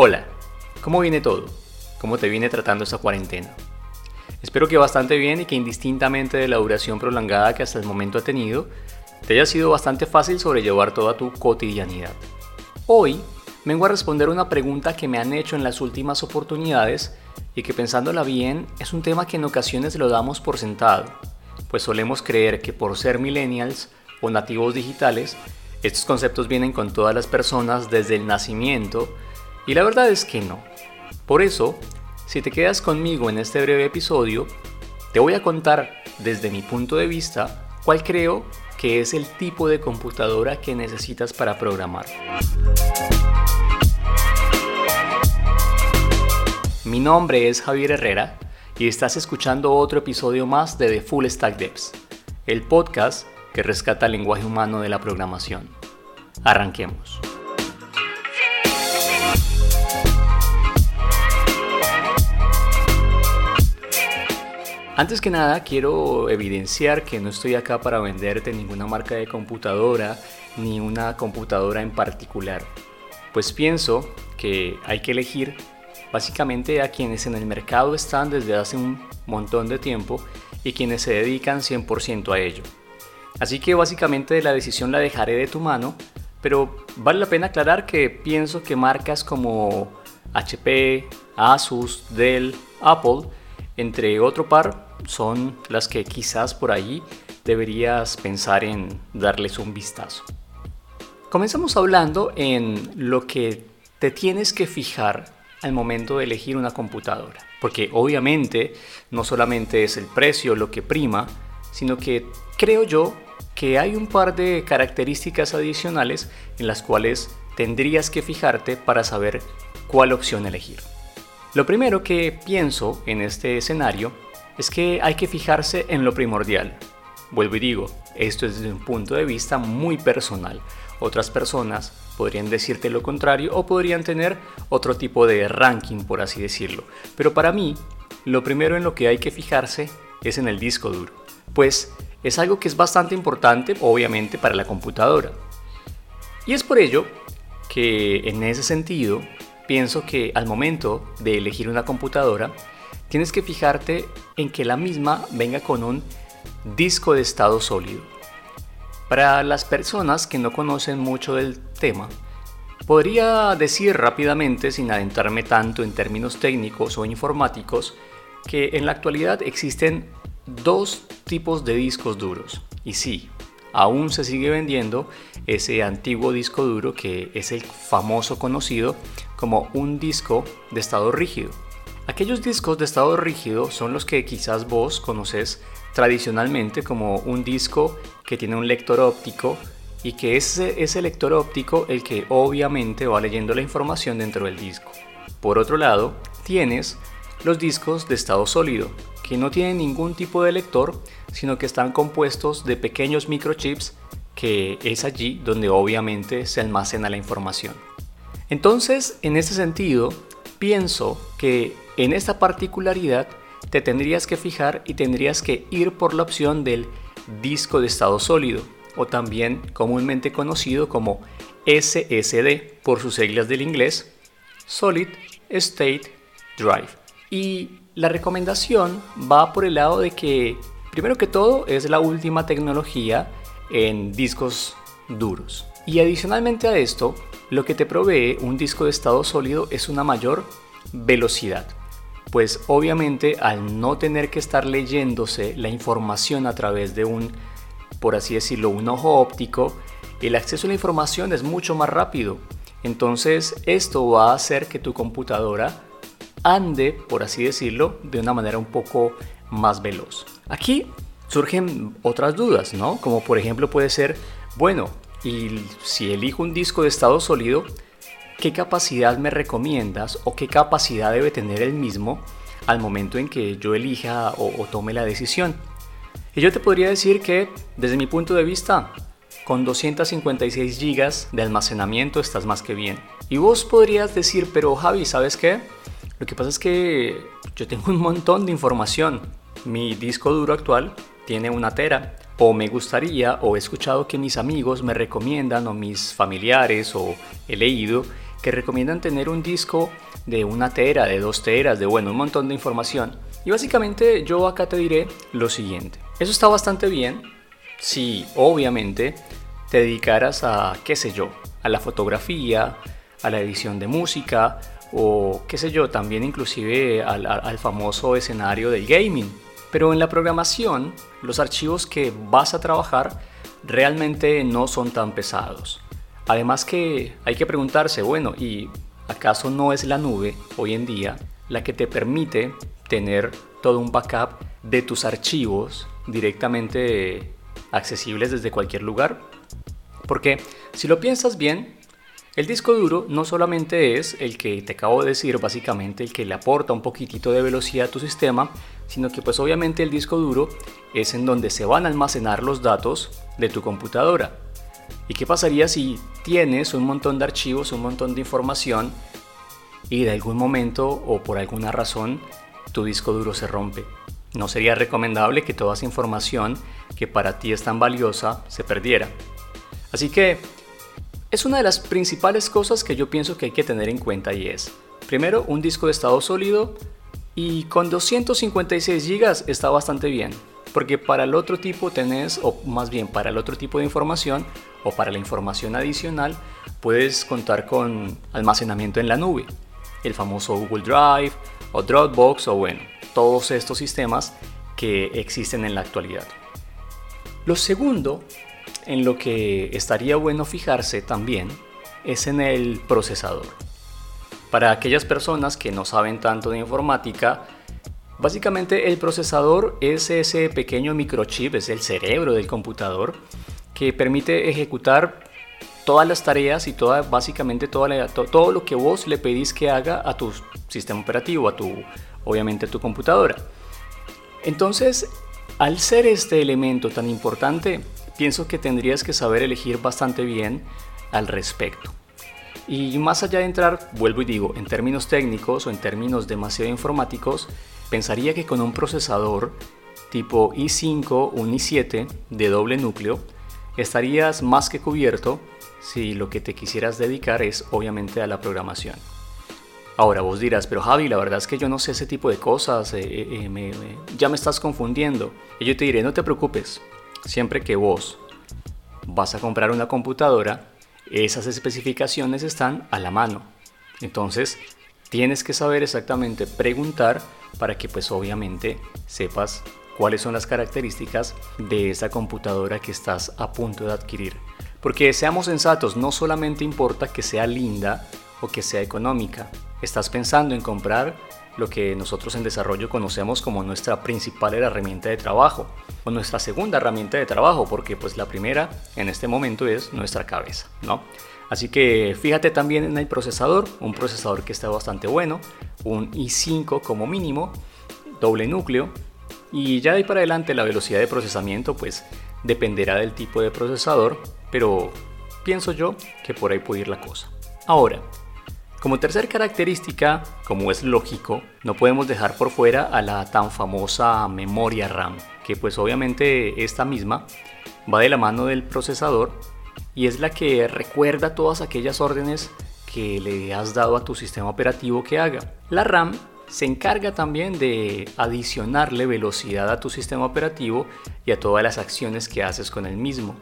Hola, ¿cómo viene todo? ¿Cómo te viene tratando esta cuarentena? Espero que bastante bien y que indistintamente de la duración prolongada que hasta el momento ha tenido, te haya sido bastante fácil sobrellevar toda tu cotidianidad. Hoy vengo a responder una pregunta que me han hecho en las últimas oportunidades y que pensándola bien es un tema que en ocasiones lo damos por sentado, pues solemos creer que por ser millennials o nativos digitales, estos conceptos vienen con todas las personas desde el nacimiento y la verdad es que no. Por eso, si te quedas conmigo en este breve episodio, te voy a contar desde mi punto de vista cuál creo que es el tipo de computadora que necesitas para programar. Mi nombre es Javier Herrera y estás escuchando otro episodio más de The Full Stack Devs, el podcast que rescata el lenguaje humano de la programación. Arranquemos. Antes que nada, quiero evidenciar que no estoy acá para venderte ninguna marca de computadora ni una computadora en particular. Pues pienso que hay que elegir básicamente a quienes en el mercado están desde hace un montón de tiempo y quienes se dedican 100% a ello. Así que básicamente la decisión la dejaré de tu mano, pero vale la pena aclarar que pienso que marcas como HP, Asus, Dell, Apple, entre otro par, son las que quizás por ahí deberías pensar en darles un vistazo. Comenzamos hablando en lo que te tienes que fijar al momento de elegir una computadora, porque obviamente no solamente es el precio lo que prima, sino que creo yo que hay un par de características adicionales en las cuales tendrías que fijarte para saber cuál opción elegir. Lo primero que pienso en este escenario es que hay que fijarse en lo primordial. Vuelvo y digo, esto es desde un punto de vista muy personal. Otras personas podrían decirte lo contrario o podrían tener otro tipo de ranking, por así decirlo. Pero para mí, lo primero en lo que hay que fijarse es en el disco duro, pues es algo que es bastante importante, obviamente, para la computadora. Y es por ello que en ese sentido pienso que al momento de elegir una computadora, tienes que fijarte en que la misma venga con un disco de estado sólido. Para las personas que no conocen mucho del tema, podría decir rápidamente, sin adentrarme tanto en términos técnicos o informáticos, que en la actualidad existen dos tipos de discos duros. Y sí, aún se sigue vendiendo ese antiguo disco duro que es el famoso conocido como un disco de estado rígido Aquellos discos de estado rígido son los que quizás vos conoces tradicionalmente como un disco que tiene un lector óptico y que es ese lector óptico el que obviamente va leyendo la información dentro del disco. Por otro lado, tienes los discos de estado sólido, que no tienen ningún tipo de lector, sino que están compuestos de pequeños microchips que es allí donde obviamente se almacena la información. Entonces, en ese sentido, pienso que en esta particularidad te tendrías que fijar y tendrías que ir por la opción del disco de estado sólido o también comúnmente conocido como SSD por sus siglas del inglés, Solid State Drive. Y la recomendación va por el lado de que, primero que todo, es la última tecnología en discos duros. Y adicionalmente a esto, lo que te provee un disco de estado sólido es una mayor velocidad pues obviamente al no tener que estar leyéndose la información a través de un, por así decirlo, un ojo óptico, el acceso a la información es mucho más rápido. Entonces esto va a hacer que tu computadora ande, por así decirlo, de una manera un poco más veloz. Aquí surgen otras dudas, ¿no? Como por ejemplo puede ser, bueno, y si elijo un disco de estado sólido, qué capacidad me recomiendas o qué capacidad debe tener el mismo al momento en que yo elija o, tome la decisión. Y yo te podría decir que, desde mi punto de vista, con 256 GB de almacenamiento estás más que bien. Y vos podrías decir, pero Javi, ¿sabes qué? Lo que pasa es que yo tengo un montón de información. Mi disco duro actual tiene una tera. O me gustaría o he escuchado que mis amigos me recomiendan o mis familiares o he leído que recomiendan tener un disco de una tera, de dos teras, de bueno, un montón de información. Y básicamente yo acá te diré lo siguiente. Eso está bastante bien si obviamente te dedicaras a, qué sé yo, a la fotografía, a la edición de música o qué sé yo, también inclusive al, al famoso escenario del gaming. Pero en la programación, los archivos que vas a trabajar realmente no son tan pesados. Además que hay que preguntarse, bueno, ¿y acaso no es la nube hoy en día la que te permite tener todo un backup de tus archivos directamente accesibles desde cualquier lugar? Porque si lo piensas bien, el disco duro no solamente es el que te acabo de decir, básicamente el que le aporta un poquitito de velocidad a tu sistema, sino que pues obviamente el disco duro es en donde se van a almacenar los datos de tu computadora. ¿Y qué pasaría si tienes un montón de archivos, un montón de información y de algún momento o por alguna razón tu disco duro se rompe? No sería recomendable que toda esa información que para ti es tan valiosa se perdiera. Así que es una de las principales cosas que yo pienso que hay que tener en cuenta y es, primero, un disco de estado sólido y con 256 GB está bastante bien, porque para el otro tipo tenés, o más bien para el otro tipo de información o para la información adicional, puedes contar con almacenamiento en la nube, el famoso Google Drive o Dropbox o bueno, todos estos sistemas que existen en la actualidad. Lo segundo en lo que estaría bueno fijarse también es en el procesador. Para aquellas personas que no saben tanto de informática, básicamente el procesador es ese pequeño microchip, es el cerebro del computador que permite ejecutar todas las tareas y toda, básicamente todo lo que vos le pedís que haga a tu sistema operativo, a tu, obviamente a tu computadora. Entonces, al ser este elemento tan importante, pienso que tendrías que saber elegir bastante bien al respecto. Y más allá de entrar, vuelvo y digo, en términos técnicos o en términos demasiado informáticos, pensaría que con un procesador tipo i5 un i7 de doble núcleo, estarías más que cubierto si lo que te quisieras dedicar es obviamente a la programación. Ahora vos dirás, pero Javi, la verdad es que yo no sé ese tipo de cosas, eh, eh, eh, ya me estás confundiendo. Y yo te diré, no te preocupes, siempre que vos vas a comprar una computadora, esas especificaciones están a la mano. Entonces, tienes que saber exactamente preguntar para que pues obviamente sepas cuáles son las características de esa computadora que estás a punto de adquirir. Porque seamos sensatos, no solamente importa que sea linda o que sea económica. Estás pensando en comprar lo que nosotros en desarrollo conocemos como nuestra principal herramienta de trabajo o nuestra segunda herramienta de trabajo porque pues la primera en este momento es nuestra cabeza, ¿no? Así que fíjate también en el procesador, un procesador que está bastante bueno, un i5 como mínimo, doble núcleo y ya de ahí para adelante la velocidad de procesamiento pues dependerá del tipo de procesador, pero pienso yo que por ahí puede ir la cosa. Ahora, como tercer característica, como es lógico, no podemos dejar por fuera a la tan famosa memoria RAM, que pues obviamente esta misma va de la mano del procesador y es la que recuerda todas aquellas órdenes que le has dado a tu sistema operativo que haga. La RAM se encarga también de adicionarle velocidad a tu sistema operativo y a todas las acciones que haces con el mismo.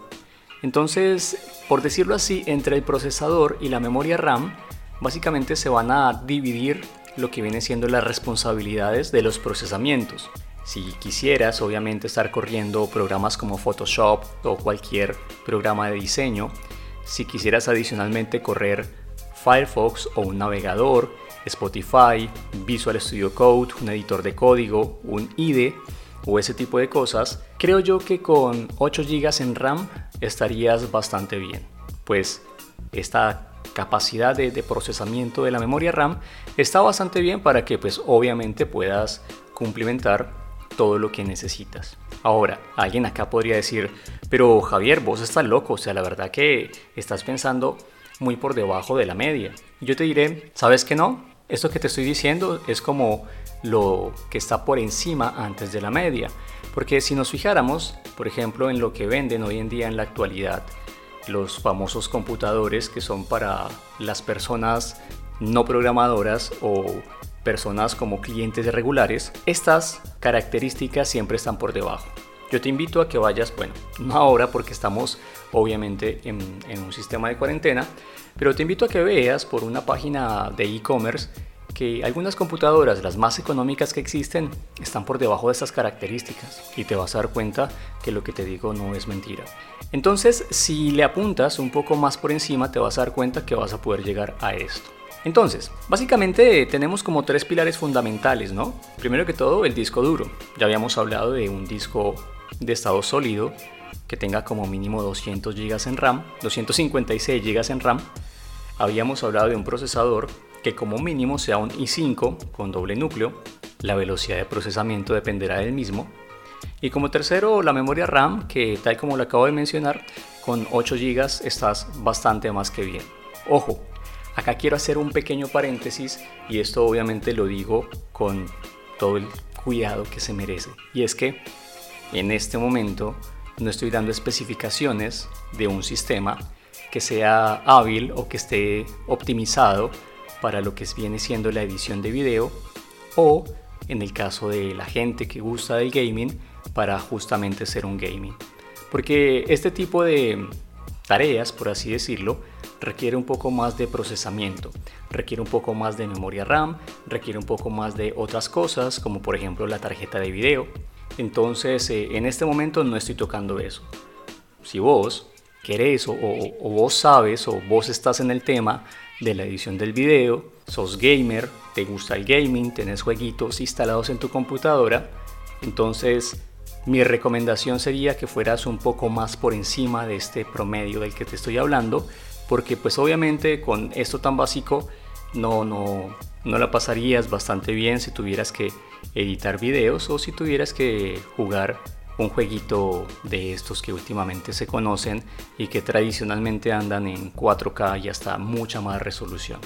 Entonces, por decirlo así, entre el procesador y la memoria RAM, básicamente se van a dividir lo que viene siendo las responsabilidades de los procesamientos. Si quisieras obviamente estar corriendo programas como Photoshop o cualquier programa de diseño, si quisieras adicionalmente correr Firefox o un navegador, Spotify, Visual Studio Code, un editor de código, un IDE o ese tipo de cosas, creo yo que con 8 GB en RAM estarías bastante bien. Pues esta capacidad de, procesamiento de la memoria RAM está bastante bien para que pues obviamente puedas cumplimentar todo lo que necesitas. Ahora, alguien acá podría decir, pero Javier, vos estás loco, o sea, la verdad que estás pensando muy por debajo de la media. Yo te diré, ¿sabes que no? Esto que te estoy diciendo es como lo que está por encima antes de la media. Porque si nos fijáramos, por ejemplo, en lo que venden hoy en día en la actualidad, los famosos computadores que son para las personas no programadoras o personas como clientes regulares, estas características siempre están por debajo. Yo te invito a que vayas, bueno, no ahora porque estamos obviamente en, en un sistema de cuarentena, pero te invito a que veas por una página de e-commerce que algunas computadoras, las más económicas que existen, están por debajo de estas características y te vas a dar cuenta que lo que te digo no es mentira. Entonces, si le apuntas un poco más por encima, te vas a dar cuenta que vas a poder llegar a esto. Entonces, básicamente tenemos como tres pilares fundamentales, ¿no? Primero que todo, el disco duro. Ya habíamos hablado de un disco de estado sólido que tenga como mínimo 200 GB en RAM, 256 GB en RAM. Habíamos hablado de un procesador que como mínimo sea un i5 con doble núcleo. La velocidad de procesamiento dependerá del mismo. Y como tercero, la memoria RAM, que tal como lo acabo de mencionar, con 8 GB estás bastante más que bien. Ojo, acá quiero hacer un pequeño paréntesis y esto obviamente lo digo con todo el cuidado que se merece. Y es que en este momento no estoy dando especificaciones de un sistema que sea hábil o que esté optimizado para lo que viene siendo la edición de video o en el caso de la gente que gusta del gaming para justamente ser un gaming. Porque este tipo de tareas, por así decirlo, requiere un poco más de procesamiento, requiere un poco más de memoria RAM, requiere un poco más de otras cosas, como por ejemplo la tarjeta de video. Entonces, eh, en este momento no estoy tocando eso. Si vos querés o, o, vos sabes o vos estás en el tema de la edición del video, sos gamer, te gusta el gaming, tenés jueguitos instalados en tu computadora, entonces mi recomendación sería que fueras un poco más por encima de este promedio del que te estoy hablando, porque pues obviamente con esto tan básico no, no, no la pasarías bastante bien si tuvieras que editar videos o si tuvieras que jugar un jueguito de estos que últimamente se conocen y que tradicionalmente andan en 4K y hasta mucha más resolución.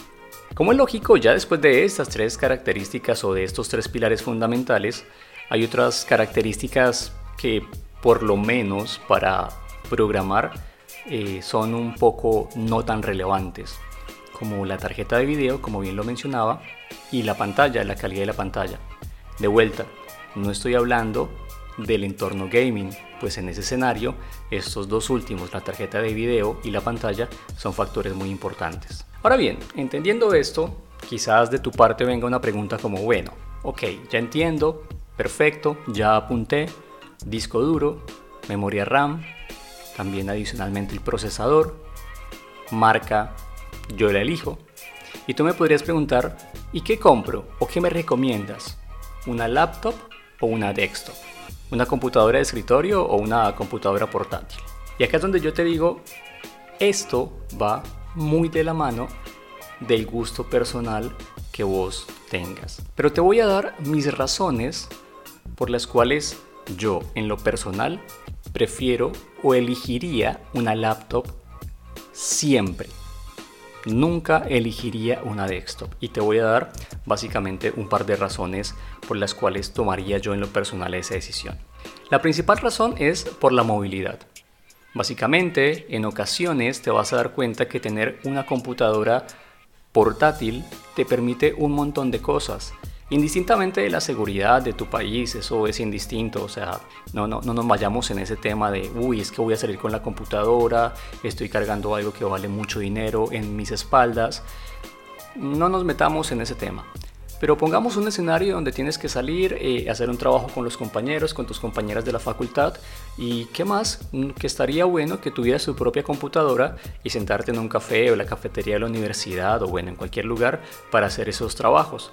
Como es lógico, ya después de estas tres características o de estos tres pilares fundamentales, hay otras características que por lo menos para programar eh, son un poco no tan relevantes, como la tarjeta de video, como bien lo mencionaba, y la pantalla, la calidad de la pantalla. De vuelta, no estoy hablando del entorno gaming, pues en ese escenario estos dos últimos, la tarjeta de video y la pantalla, son factores muy importantes. Ahora bien, entendiendo esto, quizás de tu parte venga una pregunta como, bueno, ok, ya entiendo, perfecto, ya apunté, disco duro, memoria RAM, también adicionalmente el procesador, marca, yo la elijo. Y tú me podrías preguntar, ¿y qué compro o qué me recomiendas? ¿Una laptop o una desktop? ¿Una computadora de escritorio o una computadora portátil? Y acá es donde yo te digo, esto va muy de la mano del gusto personal que vos tengas. Pero te voy a dar mis razones por las cuales yo en lo personal prefiero o elegiría una laptop siempre nunca elegiría una desktop y te voy a dar básicamente un par de razones por las cuales tomaría yo en lo personal esa decisión. La principal razón es por la movilidad. Básicamente, en ocasiones te vas a dar cuenta que tener una computadora portátil te permite un montón de cosas Indistintamente de la seguridad de tu país, eso es indistinto, o sea, no, no, no nos vayamos en ese tema de, uy, es que voy a salir con la computadora, estoy cargando algo que vale mucho dinero en mis espaldas. No nos metamos en ese tema. Pero pongamos un escenario donde tienes que salir, eh, hacer un trabajo con los compañeros, con tus compañeras de la facultad y qué más, mm, que estaría bueno que tuvieras tu propia computadora y sentarte en un café o la cafetería de la universidad o bueno, en cualquier lugar para hacer esos trabajos.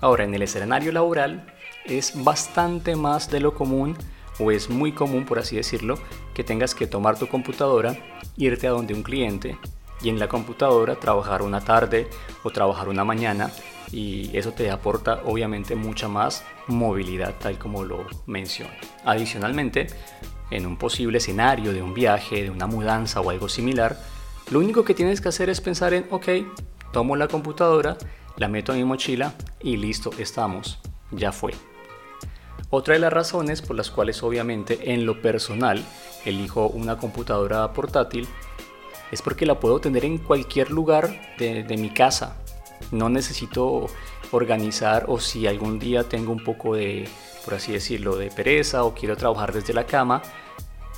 Ahora, en el escenario laboral es bastante más de lo común o es muy común, por así decirlo, que tengas que tomar tu computadora, irte a donde un cliente y en la computadora trabajar una tarde o trabajar una mañana y eso te aporta obviamente mucha más movilidad tal como lo menciono. Adicionalmente, en un posible escenario de un viaje, de una mudanza o algo similar, lo único que tienes que hacer es pensar en, ok, tomo la computadora, la meto en mi mochila y listo, estamos, ya fue. Otra de las razones por las cuales obviamente en lo personal elijo una computadora portátil es porque la puedo tener en cualquier lugar de, mi casa. No necesito organizar o si algún día tengo un poco de, por así decirlo, de pereza o quiero trabajar desde la cama,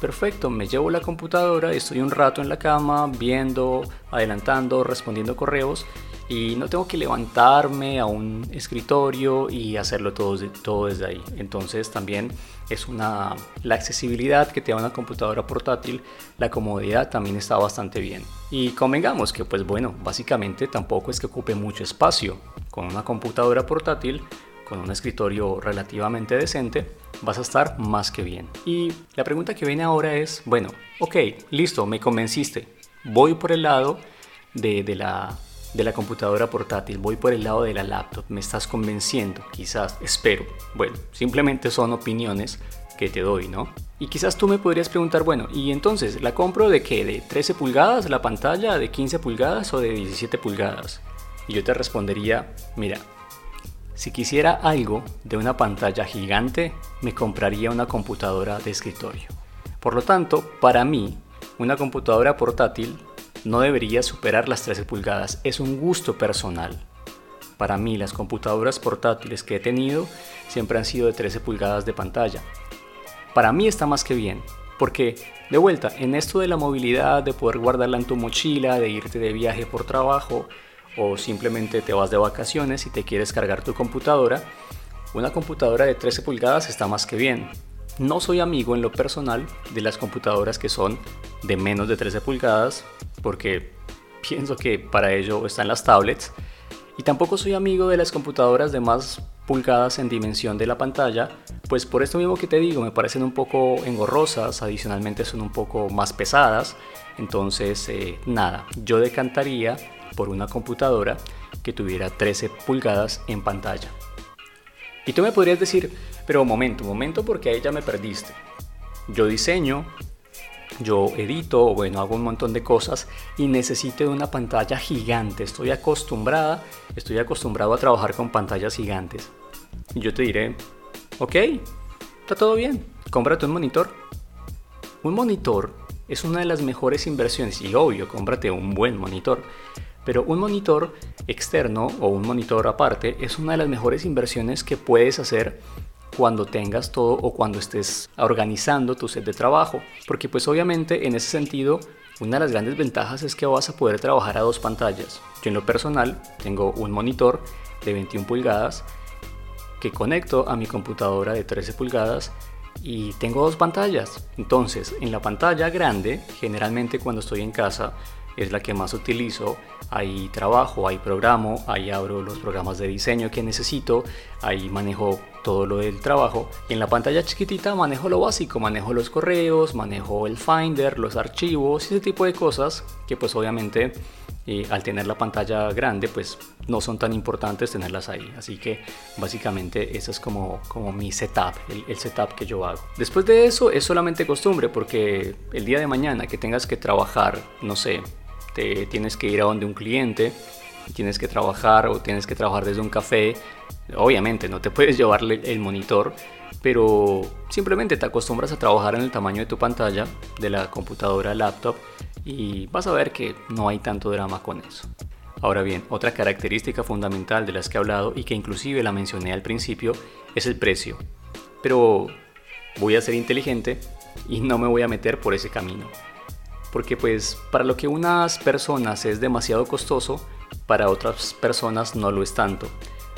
Perfecto, me llevo la computadora, estoy un rato en la cama viendo, adelantando, respondiendo correos y no tengo que levantarme a un escritorio y hacerlo todo, todo desde ahí. Entonces también es una la accesibilidad que te da una computadora portátil, la comodidad también está bastante bien. Y convengamos que pues bueno, básicamente tampoco es que ocupe mucho espacio. Con una computadora portátil con un escritorio relativamente decente, vas a estar más que bien. Y la pregunta que viene ahora es, bueno, ok, listo, me convenciste. Voy por el lado de, la, de la computadora portátil, voy por el lado de la laptop, me estás convenciendo, quizás, espero. Bueno, simplemente son opiniones que te doy, ¿no? Y quizás tú me podrías preguntar, bueno, ¿y entonces la compro de qué? ¿De 13 pulgadas la pantalla? ¿De 15 pulgadas o de 17 pulgadas? Y yo te respondería, mira, si quisiera algo de una pantalla gigante, me compraría una computadora de escritorio. Por lo tanto, para mí, una computadora portátil no debería superar las 13 pulgadas. Es un gusto personal. Para mí, las computadoras portátiles que he tenido siempre han sido de 13 pulgadas de pantalla. Para mí está más que bien, porque de vuelta, en esto de la movilidad, de poder guardarla en tu mochila, de irte de viaje por trabajo, o simplemente te vas de vacaciones y te quieres cargar tu computadora, una computadora de 13 pulgadas está más que bien. No soy amigo en lo personal de las computadoras que son de menos de 13 pulgadas porque pienso que para ello están las tablets y tampoco soy amigo de las computadoras de más pulgadas en dimensión de la pantalla, pues por esto mismo que te digo, me parecen un poco engorrosas, adicionalmente son un poco más pesadas, entonces eh, nada, yo decantaría por una computadora que tuviera 13 pulgadas en pantalla. Y tú me podrías decir, pero momento, momento porque ahí ya me perdiste. Yo diseño, yo edito, bueno, hago un montón de cosas y necesito de una pantalla gigante. Estoy acostumbrada, estoy acostumbrado a trabajar con pantallas gigantes. Y yo te diré, ok, está todo bien, cómprate un monitor. Un monitor es una de las mejores inversiones y obvio, cómprate un buen monitor. Pero un monitor externo o un monitor aparte es una de las mejores inversiones que puedes hacer cuando tengas todo o cuando estés organizando tu set de trabajo. Porque pues obviamente en ese sentido una de las grandes ventajas es que vas a poder trabajar a dos pantallas. Yo en lo personal tengo un monitor de 21 pulgadas que conecto a mi computadora de 13 pulgadas y tengo dos pantallas. Entonces, en la pantalla grande, generalmente cuando estoy en casa, es la que más utilizo. Ahí trabajo, ahí programo, ahí abro los programas de diseño que necesito, ahí manejo todo lo del trabajo. En la pantalla chiquitita manejo lo básico, manejo los correos, manejo el Finder, los archivos, ese tipo de cosas que pues obviamente eh, al tener la pantalla grande pues no son tan importantes tenerlas ahí. Así que básicamente eso es como, como mi setup, el, el setup que yo hago. Después de eso es solamente costumbre porque el día de mañana que tengas que trabajar, no sé, te tienes que ir a donde un cliente, tienes que trabajar o tienes que trabajar desde un café, obviamente no te puedes llevarle el monitor, pero simplemente te acostumbras a trabajar en el tamaño de tu pantalla, de la computadora, laptop, y vas a ver que no hay tanto drama con eso. Ahora bien, otra característica fundamental de las que he hablado y que inclusive la mencioné al principio es el precio. Pero voy a ser inteligente y no me voy a meter por ese camino porque pues para lo que unas personas es demasiado costoso, para otras personas no lo es tanto.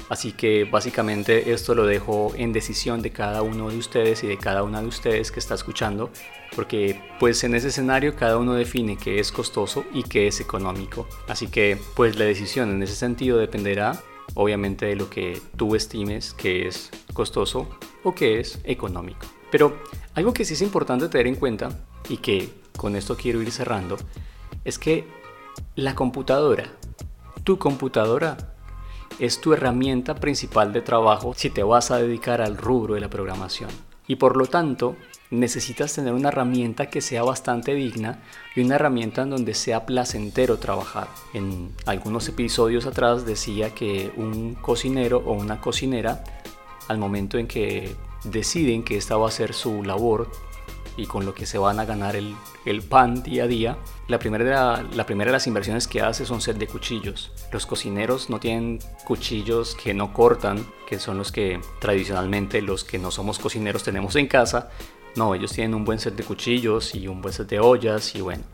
Así que básicamente esto lo dejo en decisión de cada uno de ustedes y de cada una de ustedes que está escuchando, porque pues en ese escenario cada uno define qué es costoso y qué es económico. Así que pues la decisión en ese sentido dependerá obviamente de lo que tú estimes que es costoso o que es económico. Pero algo que sí es importante tener en cuenta y que con esto quiero ir cerrando, es que la computadora, tu computadora, es tu herramienta principal de trabajo si te vas a dedicar al rubro de la programación. Y por lo tanto, necesitas tener una herramienta que sea bastante digna y una herramienta en donde sea placentero trabajar. En algunos episodios atrás decía que un cocinero o una cocinera, al momento en que deciden que esta va a ser su labor y con lo que se van a ganar el, pan día a día, la primera, la primera de las inversiones que hace son set de cuchillos. Los cocineros no tienen cuchillos que no cortan, que son los que tradicionalmente los que no somos cocineros tenemos en casa. No, ellos tienen un buen set de cuchillos y un buen set de ollas y bueno,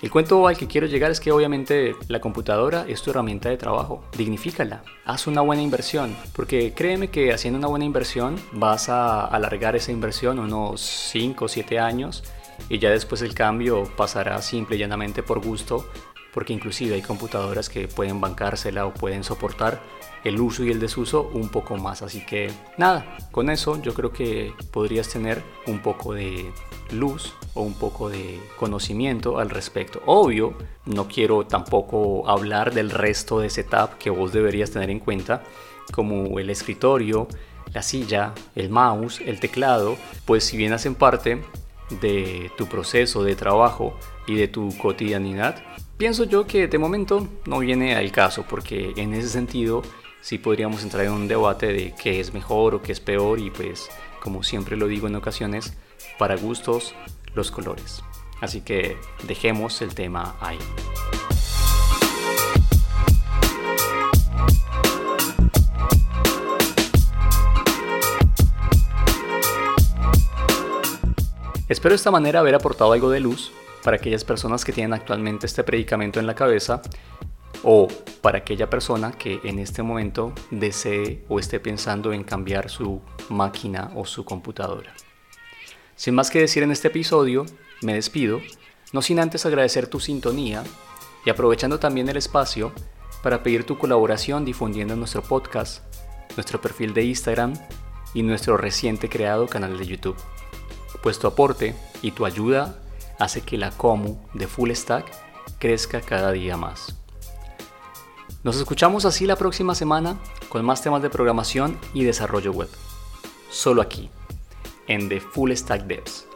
el cuento al que quiero llegar es que obviamente la computadora es tu herramienta de trabajo. Dignifícala, haz una buena inversión, porque créeme que haciendo una buena inversión vas a alargar esa inversión unos 5 o 7 años y ya después el cambio pasará simple y llanamente por gusto, porque inclusive hay computadoras que pueden bancársela o pueden soportar el uso y el desuso un poco más. Así que nada, con eso yo creo que podrías tener un poco de luz o un poco de conocimiento al respecto. Obvio, no quiero tampoco hablar del resto de setup que vos deberías tener en cuenta, como el escritorio, la silla, el mouse, el teclado, pues si bien hacen parte de tu proceso de trabajo y de tu cotidianidad, pienso yo que de momento no viene al caso, porque en ese sentido sí podríamos entrar en un debate de qué es mejor o qué es peor y pues como siempre lo digo en ocasiones, para gustos los colores. Así que dejemos el tema ahí. Espero de esta manera haber aportado algo de luz para aquellas personas que tienen actualmente este predicamento en la cabeza o para aquella persona que en este momento desee o esté pensando en cambiar su máquina o su computadora. Sin más que decir en este episodio, me despido, no sin antes agradecer tu sintonía y aprovechando también el espacio para pedir tu colaboración difundiendo nuestro podcast, nuestro perfil de Instagram y nuestro reciente creado canal de YouTube. Pues tu aporte y tu ayuda hace que la Comu de Full Stack crezca cada día más. Nos escuchamos así la próxima semana con más temas de programación y desarrollo web. Solo aquí en The Full Stack Devs,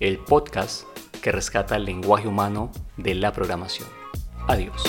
el podcast que rescata el lenguaje humano de la programación. Adiós.